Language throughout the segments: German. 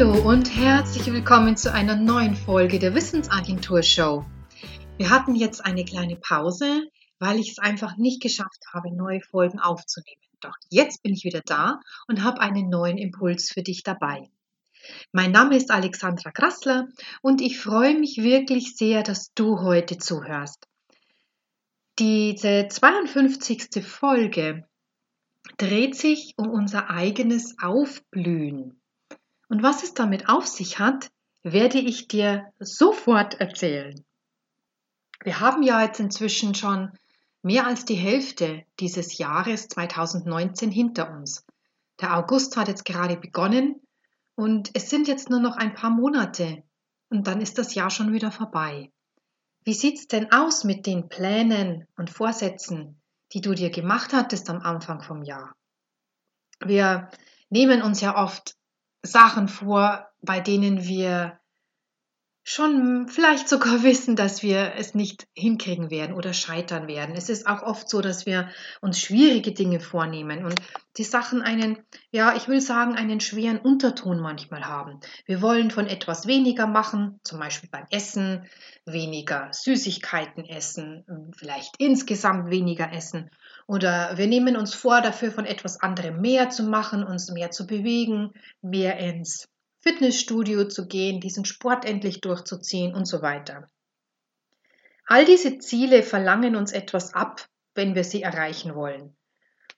Hallo und herzlich willkommen zu einer neuen Folge der Wissensagentur Show. Wir hatten jetzt eine kleine Pause, weil ich es einfach nicht geschafft habe, neue Folgen aufzunehmen. Doch jetzt bin ich wieder da und habe einen neuen Impuls für dich dabei. Mein Name ist Alexandra Grassler und ich freue mich wirklich sehr, dass du heute zuhörst. Diese 52. Folge dreht sich um unser eigenes Aufblühen. Und was es damit auf sich hat, werde ich dir sofort erzählen. Wir haben ja jetzt inzwischen schon mehr als die Hälfte dieses Jahres 2019 hinter uns. Der August hat jetzt gerade begonnen und es sind jetzt nur noch ein paar Monate und dann ist das Jahr schon wieder vorbei. Wie sieht's denn aus mit den Plänen und Vorsätzen, die du dir gemacht hattest am Anfang vom Jahr? Wir nehmen uns ja oft Sachen vor, bei denen wir schon vielleicht sogar wissen, dass wir es nicht hinkriegen werden oder scheitern werden. Es ist auch oft so, dass wir uns schwierige Dinge vornehmen und die Sachen einen, ja, ich will sagen, einen schweren Unterton manchmal haben. Wir wollen von etwas weniger machen, zum Beispiel beim Essen, weniger Süßigkeiten essen, vielleicht insgesamt weniger essen. Oder wir nehmen uns vor, dafür von etwas anderem mehr zu machen, uns mehr zu bewegen, mehr ins Fitnessstudio zu gehen, diesen Sport endlich durchzuziehen und so weiter. All diese Ziele verlangen uns etwas ab, wenn wir sie erreichen wollen.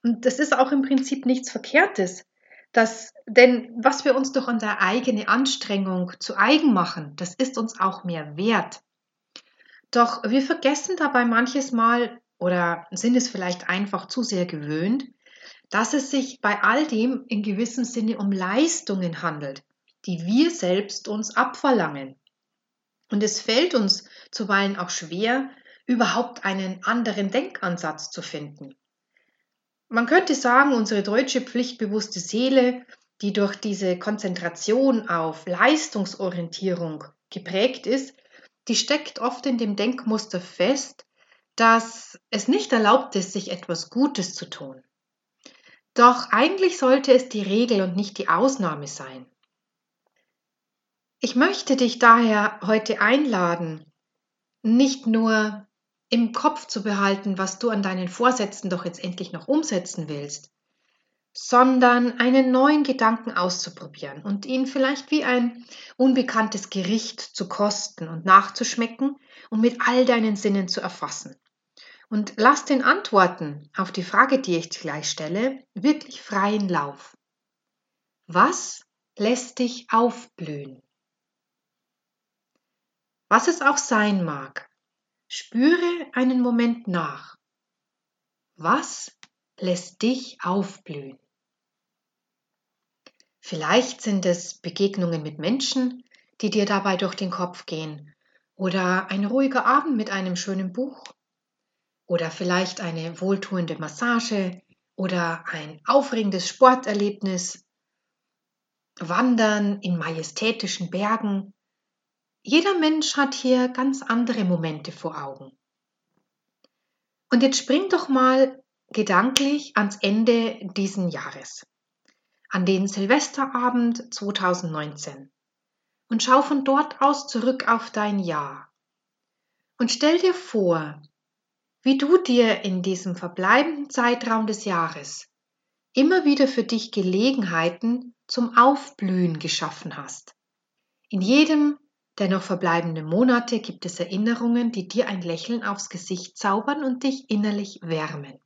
Und das ist auch im Prinzip nichts Verkehrtes. Das, denn was wir uns durch unsere eigene Anstrengung zu eigen machen, das ist uns auch mehr wert. Doch wir vergessen dabei manches Mal oder sind es vielleicht einfach zu sehr gewöhnt, dass es sich bei all dem in gewissem Sinne um Leistungen handelt, die wir selbst uns abverlangen. Und es fällt uns zuweilen auch schwer, überhaupt einen anderen Denkansatz zu finden. Man könnte sagen, unsere deutsche pflichtbewusste Seele, die durch diese Konzentration auf Leistungsorientierung geprägt ist, die steckt oft in dem Denkmuster fest, dass es nicht erlaubt ist, sich etwas Gutes zu tun. Doch eigentlich sollte es die Regel und nicht die Ausnahme sein. Ich möchte dich daher heute einladen, nicht nur im Kopf zu behalten, was du an deinen Vorsätzen doch jetzt endlich noch umsetzen willst, sondern einen neuen Gedanken auszuprobieren und ihn vielleicht wie ein unbekanntes Gericht zu kosten und nachzuschmecken und mit all deinen Sinnen zu erfassen. Und lass den Antworten auf die Frage, die ich gleich stelle, wirklich freien Lauf. Was lässt dich aufblühen? Was es auch sein mag, spüre einen Moment nach. Was lässt dich aufblühen? Vielleicht sind es Begegnungen mit Menschen, die dir dabei durch den Kopf gehen, oder ein ruhiger Abend mit einem schönen Buch, oder vielleicht eine wohltuende Massage oder ein aufregendes Sporterlebnis, Wandern in majestätischen Bergen jeder Mensch hat hier ganz andere Momente vor Augen. Und jetzt spring doch mal gedanklich ans Ende diesen Jahres, an den Silvesterabend 2019 und schau von dort aus zurück auf dein Jahr. Und stell dir vor, wie du dir in diesem verbleibenden Zeitraum des Jahres immer wieder für dich Gelegenheiten zum Aufblühen geschaffen hast. In jedem noch verbleibenden Monate gibt es Erinnerungen, die dir ein Lächeln aufs Gesicht zaubern und dich innerlich wärmen.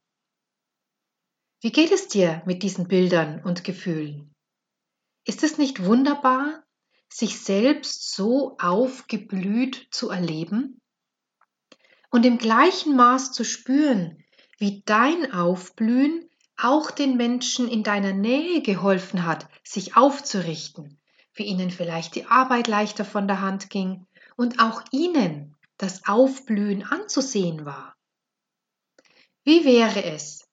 Wie geht es dir mit diesen Bildern und Gefühlen? Ist es nicht wunderbar, sich selbst so aufgeblüht zu erleben und im gleichen Maß zu spüren, wie dein Aufblühen auch den Menschen in deiner Nähe geholfen hat, sich aufzurichten, wie ihnen vielleicht die Arbeit leichter von der Hand ging und auch ihnen das Aufblühen anzusehen war. Wie wäre es,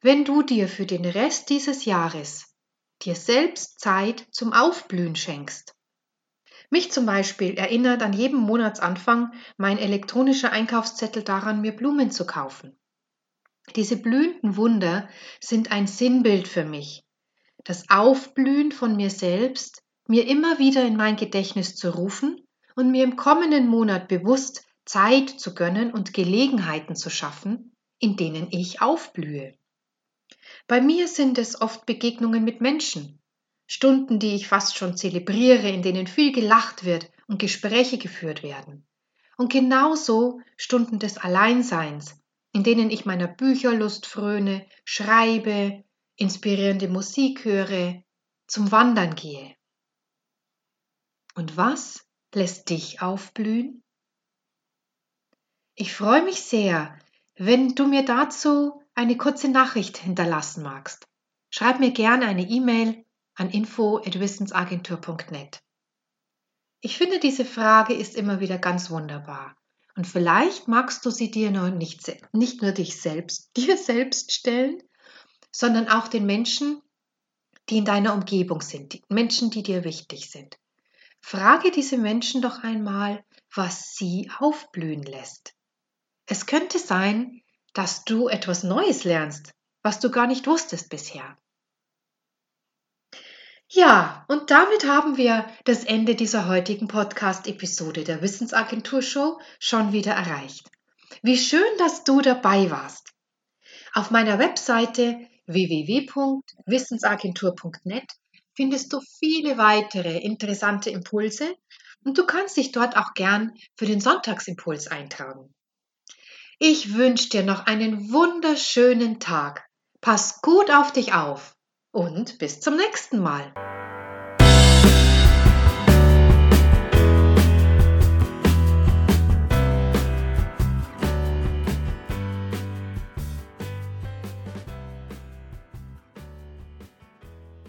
wenn du dir für den Rest dieses Jahres dir selbst Zeit zum Aufblühen schenkst? Mich zum Beispiel erinnert an jedem Monatsanfang mein elektronischer Einkaufszettel daran, mir Blumen zu kaufen. Diese blühenden Wunder sind ein Sinnbild für mich. Das Aufblühen von mir selbst mir immer wieder in mein Gedächtnis zu rufen und mir im kommenden Monat bewusst Zeit zu gönnen und Gelegenheiten zu schaffen, in denen ich aufblühe. Bei mir sind es oft Begegnungen mit Menschen, Stunden, die ich fast schon zelebriere, in denen viel gelacht wird und Gespräche geführt werden. Und genauso Stunden des Alleinseins, in denen ich meiner Bücherlust fröne, schreibe, inspirierende Musik höre, zum Wandern gehe. Und was lässt dich aufblühen? Ich freue mich sehr, wenn du mir dazu eine kurze Nachricht hinterlassen magst. Schreib mir gerne eine E-Mail an info@wissensagentur.net. Ich finde, diese Frage ist immer wieder ganz wunderbar. Und vielleicht magst du sie dir noch nicht, nicht nur dich selbst, dir selbst stellen, sondern auch den Menschen, die in deiner Umgebung sind, die Menschen, die dir wichtig sind. Frage diese Menschen doch einmal, was sie aufblühen lässt. Es könnte sein, dass du etwas Neues lernst, was du gar nicht wusstest bisher. Ja, und damit haben wir das Ende dieser heutigen Podcast-Episode der Wissensagentur Show schon wieder erreicht. Wie schön, dass du dabei warst. Auf meiner Webseite www.wissensagentur.net findest du viele weitere interessante Impulse und du kannst dich dort auch gern für den Sonntagsimpuls eintragen. Ich wünsche dir noch einen wunderschönen Tag. Pass gut auf dich auf und bis zum nächsten Mal.